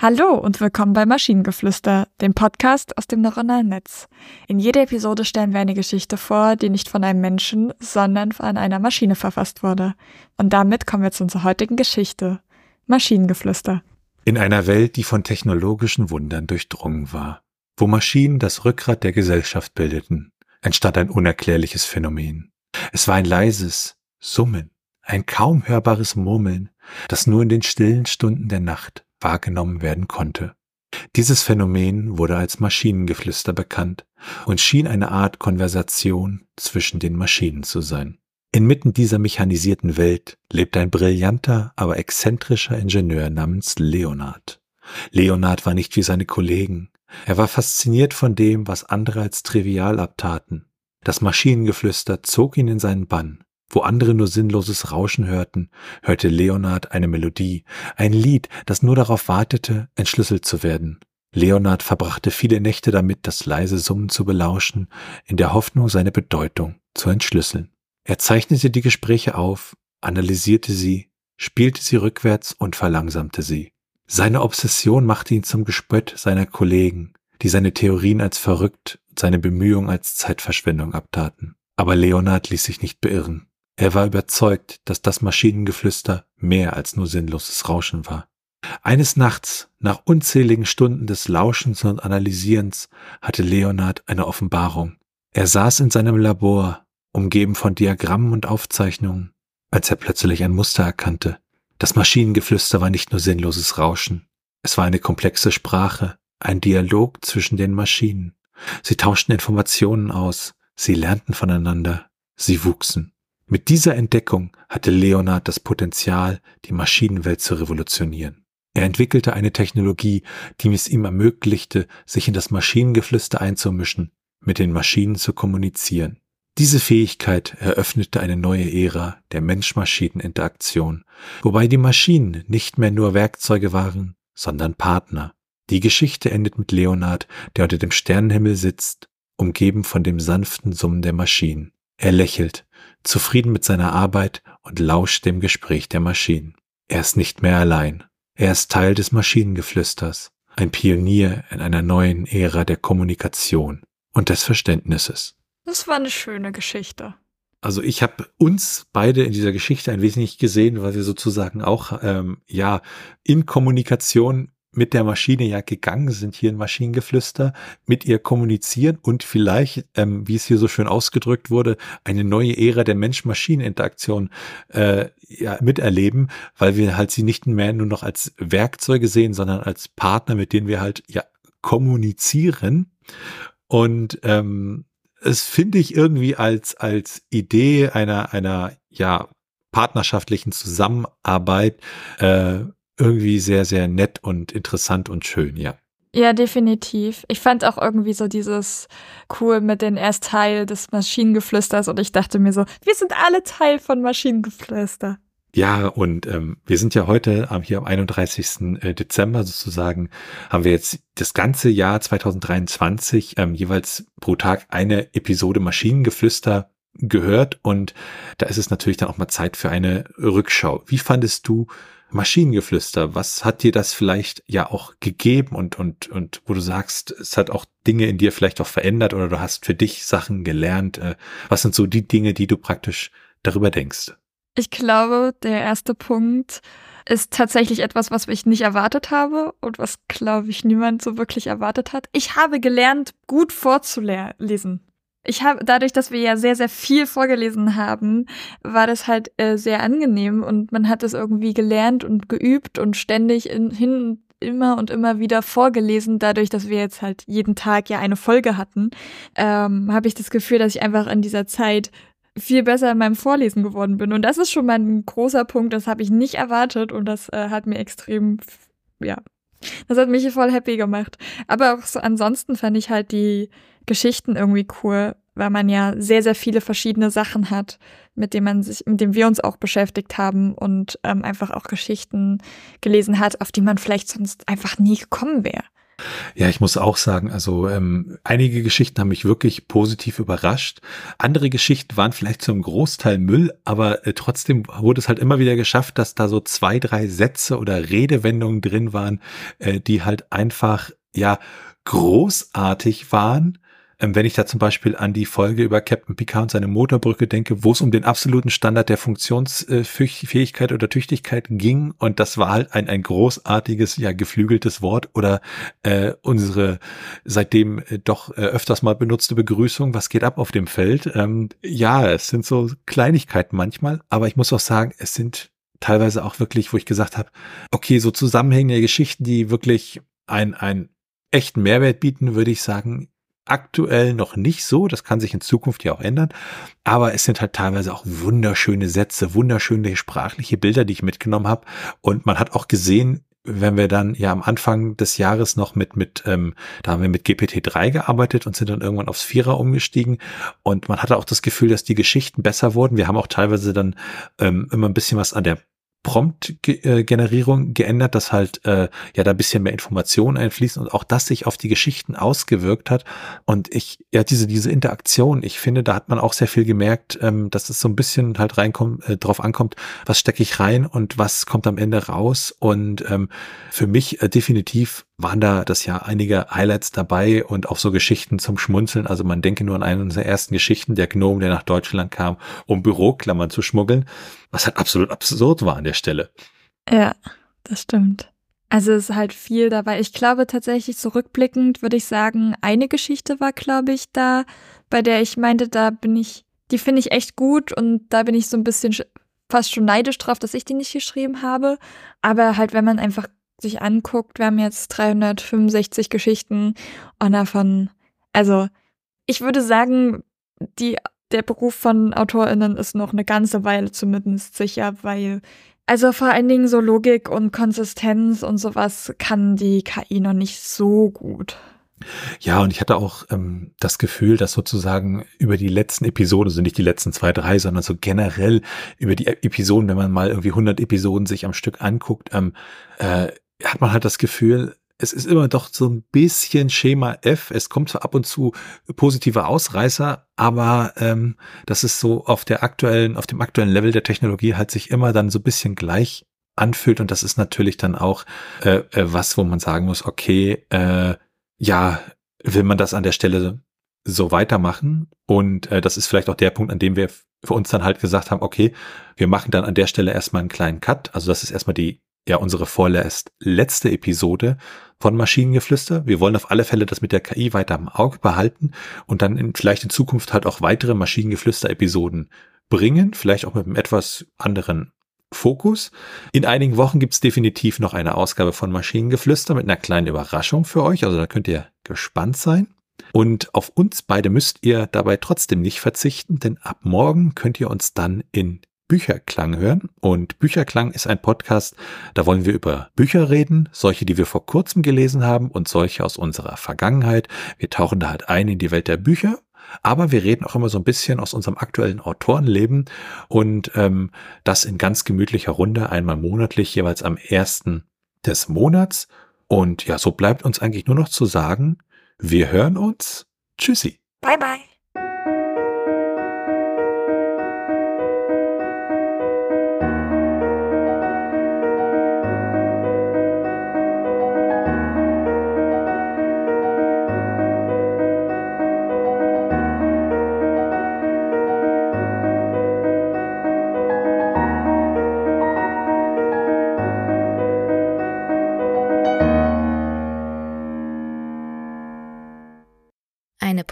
Hallo und willkommen bei Maschinengeflüster, dem Podcast aus dem neuronalen Netz. In jeder Episode stellen wir eine Geschichte vor, die nicht von einem Menschen, sondern von einer Maschine verfasst wurde. Und damit kommen wir zu unserer heutigen Geschichte. Maschinengeflüster. In einer Welt, die von technologischen Wundern durchdrungen war, wo Maschinen das Rückgrat der Gesellschaft bildeten, entstand ein unerklärliches Phänomen. Es war ein leises Summen, ein kaum hörbares Murmeln, das nur in den stillen Stunden der Nacht wahrgenommen werden konnte. Dieses Phänomen wurde als Maschinengeflüster bekannt und schien eine Art Konversation zwischen den Maschinen zu sein. Inmitten dieser mechanisierten Welt lebt ein brillanter, aber exzentrischer Ingenieur namens Leonard. Leonard war nicht wie seine Kollegen. Er war fasziniert von dem, was andere als trivial abtaten. Das Maschinengeflüster zog ihn in seinen Bann wo andere nur sinnloses Rauschen hörten, hörte Leonard eine Melodie, ein Lied, das nur darauf wartete, entschlüsselt zu werden. Leonard verbrachte viele Nächte damit, das leise Summen zu belauschen, in der Hoffnung, seine Bedeutung zu entschlüsseln. Er zeichnete die Gespräche auf, analysierte sie, spielte sie rückwärts und verlangsamte sie. Seine Obsession machte ihn zum Gespött seiner Kollegen, die seine Theorien als verrückt und seine Bemühungen als Zeitverschwendung abtaten. Aber Leonard ließ sich nicht beirren. Er war überzeugt, dass das Maschinengeflüster mehr als nur sinnloses Rauschen war. Eines Nachts, nach unzähligen Stunden des Lauschens und Analysierens, hatte Leonard eine Offenbarung. Er saß in seinem Labor, umgeben von Diagrammen und Aufzeichnungen, als er plötzlich ein Muster erkannte. Das Maschinengeflüster war nicht nur sinnloses Rauschen, es war eine komplexe Sprache, ein Dialog zwischen den Maschinen. Sie tauschten Informationen aus, sie lernten voneinander, sie wuchsen. Mit dieser Entdeckung hatte Leonard das Potenzial, die Maschinenwelt zu revolutionieren. Er entwickelte eine Technologie, die es ihm ermöglichte, sich in das Maschinengeflüster einzumischen, mit den Maschinen zu kommunizieren. Diese Fähigkeit eröffnete eine neue Ära der Mensch-Maschinen-Interaktion, wobei die Maschinen nicht mehr nur Werkzeuge waren, sondern Partner. Die Geschichte endet mit Leonard, der unter dem Sternenhimmel sitzt, umgeben von dem sanften Summen der Maschinen. Er lächelt, zufrieden mit seiner Arbeit und lauscht dem Gespräch der Maschinen. Er ist nicht mehr allein. Er ist Teil des Maschinengeflüsters, ein Pionier in einer neuen Ära der Kommunikation und des Verständnisses. Das war eine schöne Geschichte. Also ich habe uns beide in dieser Geschichte ein wenig gesehen, weil wir sozusagen auch ähm, ja in Kommunikation mit der Maschine ja gegangen sind, hier in Maschinengeflüster, mit ihr kommunizieren und vielleicht, ähm, wie es hier so schön ausgedrückt wurde, eine neue Ära der Mensch-Maschinen-Interaktion äh, ja, miterleben, weil wir halt sie nicht mehr nur noch als Werkzeuge sehen, sondern als Partner, mit denen wir halt ja kommunizieren. Und ähm, es finde ich irgendwie als, als Idee einer, einer, ja, partnerschaftlichen Zusammenarbeit äh, irgendwie sehr, sehr nett und interessant und schön, ja. Ja, definitiv. Ich fand auch irgendwie so dieses cool mit den erst Teil des Maschinengeflüsters und ich dachte mir so, wir sind alle Teil von Maschinengeflüster. Ja, und ähm, wir sind ja heute ähm, hier am 31. Äh, Dezember sozusagen, haben wir jetzt das ganze Jahr 2023 ähm, jeweils pro Tag eine Episode Maschinengeflüster gehört und da ist es natürlich dann auch mal Zeit für eine Rückschau. Wie fandest du Maschinengeflüster, was hat dir das vielleicht ja auch gegeben und, und, und wo du sagst, es hat auch Dinge in dir vielleicht auch verändert oder du hast für dich Sachen gelernt. Äh, was sind so die Dinge, die du praktisch darüber denkst? Ich glaube, der erste Punkt ist tatsächlich etwas, was ich nicht erwartet habe und was, glaube ich, niemand so wirklich erwartet hat. Ich habe gelernt, gut vorzulesen ich habe dadurch, dass wir ja sehr, sehr viel vorgelesen haben, war das halt äh, sehr angenehm und man hat es irgendwie gelernt und geübt und ständig in, hin immer und immer wieder vorgelesen. Dadurch, dass wir jetzt halt jeden Tag ja eine Folge hatten, ähm, habe ich das Gefühl, dass ich einfach in dieser Zeit viel besser in meinem Vorlesen geworden bin. Und das ist schon mal ein großer Punkt, das habe ich nicht erwartet und das äh, hat mir extrem, ja, das hat mich voll happy gemacht. Aber auch so ansonsten fand ich halt die Geschichten irgendwie cool, weil man ja sehr, sehr viele verschiedene Sachen hat, mit denen man sich, mit denen wir uns auch beschäftigt haben und ähm, einfach auch Geschichten gelesen hat, auf die man vielleicht sonst einfach nie gekommen wäre. Ja, ich muss auch sagen, also ähm, einige Geschichten haben mich wirklich positiv überrascht. Andere Geschichten waren vielleicht zum Großteil Müll, aber äh, trotzdem wurde es halt immer wieder geschafft, dass da so zwei, drei Sätze oder Redewendungen drin waren, äh, die halt einfach ja großartig waren ähm, wenn ich da zum Beispiel an die Folge über Captain Picard und seine Motorbrücke denke, wo es um den absoluten Standard der Funktionsfähigkeit oder Tüchtigkeit ging und das war halt ein, ein großartiges, ja, geflügeltes Wort oder äh, unsere seitdem äh, doch äh, öfters mal benutzte Begrüßung, was geht ab auf dem Feld? Ähm, ja, es sind so Kleinigkeiten manchmal, aber ich muss auch sagen, es sind teilweise auch wirklich, wo ich gesagt habe, okay, so zusammenhängende Geschichten, die wirklich ein, ein echten Mehrwert bieten, würde ich sagen, aktuell noch nicht so. Das kann sich in Zukunft ja auch ändern. Aber es sind halt teilweise auch wunderschöne Sätze, wunderschöne sprachliche Bilder, die ich mitgenommen habe. Und man hat auch gesehen, wenn wir dann ja am Anfang des Jahres noch mit, mit, ähm, da haben wir mit GPT-3 gearbeitet und sind dann irgendwann aufs Vierer umgestiegen. Und man hatte auch das Gefühl, dass die Geschichten besser wurden. Wir haben auch teilweise dann ähm, immer ein bisschen was an der Prompt-Generierung geändert, dass halt äh, ja da ein bisschen mehr Informationen einfließen und auch das sich auf die Geschichten ausgewirkt hat. Und ich, ja, diese, diese Interaktion, ich finde, da hat man auch sehr viel gemerkt, ähm, dass es so ein bisschen halt reinkommt, äh, drauf ankommt, was stecke ich rein und was kommt am Ende raus. Und ähm, für mich äh, definitiv waren da das Jahr einige Highlights dabei und auch so Geschichten zum Schmunzeln. Also man denke nur an eine unserer ersten Geschichten, der Gnome, der nach Deutschland kam, um Büroklammern zu schmuggeln, was halt absolut absurd war an der Stelle. Ja, das stimmt. Also es ist halt viel dabei. Ich glaube tatsächlich zurückblickend würde ich sagen, eine Geschichte war, glaube ich, da, bei der ich meinte, da bin ich, die finde ich echt gut und da bin ich so ein bisschen fast schon neidisch drauf, dass ich die nicht geschrieben habe. Aber halt, wenn man einfach sich anguckt, wir haben jetzt 365 Geschichten und davon, also ich würde sagen, die, der Beruf von AutorInnen ist noch eine ganze Weile zumindest sicher, weil also vor allen Dingen so Logik und Konsistenz und sowas kann die KI noch nicht so gut. Ja, und ich hatte auch ähm, das Gefühl, dass sozusagen über die letzten Episoden, also nicht die letzten zwei, drei, sondern so generell über die Episoden, wenn man mal irgendwie 100 Episoden sich am Stück anguckt, ähm, äh, hat man halt das Gefühl, es ist immer doch so ein bisschen Schema F. Es kommt zwar ab und zu positive Ausreißer, aber ähm, das ist so auf der aktuellen, auf dem aktuellen Level der Technologie halt sich immer dann so ein bisschen gleich anfühlt und das ist natürlich dann auch äh, äh, was, wo man sagen muss, okay, äh, ja, will man das an der Stelle so weitermachen und äh, das ist vielleicht auch der Punkt, an dem wir für uns dann halt gesagt haben, okay, wir machen dann an der Stelle erstmal einen kleinen Cut. Also das ist erstmal die ja unsere vorerst letzte Episode von Maschinengeflüster. Wir wollen auf alle Fälle das mit der KI weiter im Auge behalten und dann in, vielleicht in Zukunft halt auch weitere Maschinengeflüster-Episoden bringen, vielleicht auch mit einem etwas anderen Fokus. In einigen Wochen gibt's definitiv noch eine Ausgabe von Maschinengeflüster mit einer kleinen Überraschung für euch, also da könnt ihr gespannt sein. Und auf uns beide müsst ihr dabei trotzdem nicht verzichten, denn ab morgen könnt ihr uns dann in Bücherklang hören. Und Bücherklang ist ein Podcast, da wollen wir über Bücher reden, solche, die wir vor kurzem gelesen haben und solche aus unserer Vergangenheit. Wir tauchen da halt ein in die Welt der Bücher. Aber wir reden auch immer so ein bisschen aus unserem aktuellen Autorenleben und ähm, das in ganz gemütlicher Runde, einmal monatlich, jeweils am ersten des Monats. Und ja, so bleibt uns eigentlich nur noch zu sagen, wir hören uns. Tschüssi. Bye bye.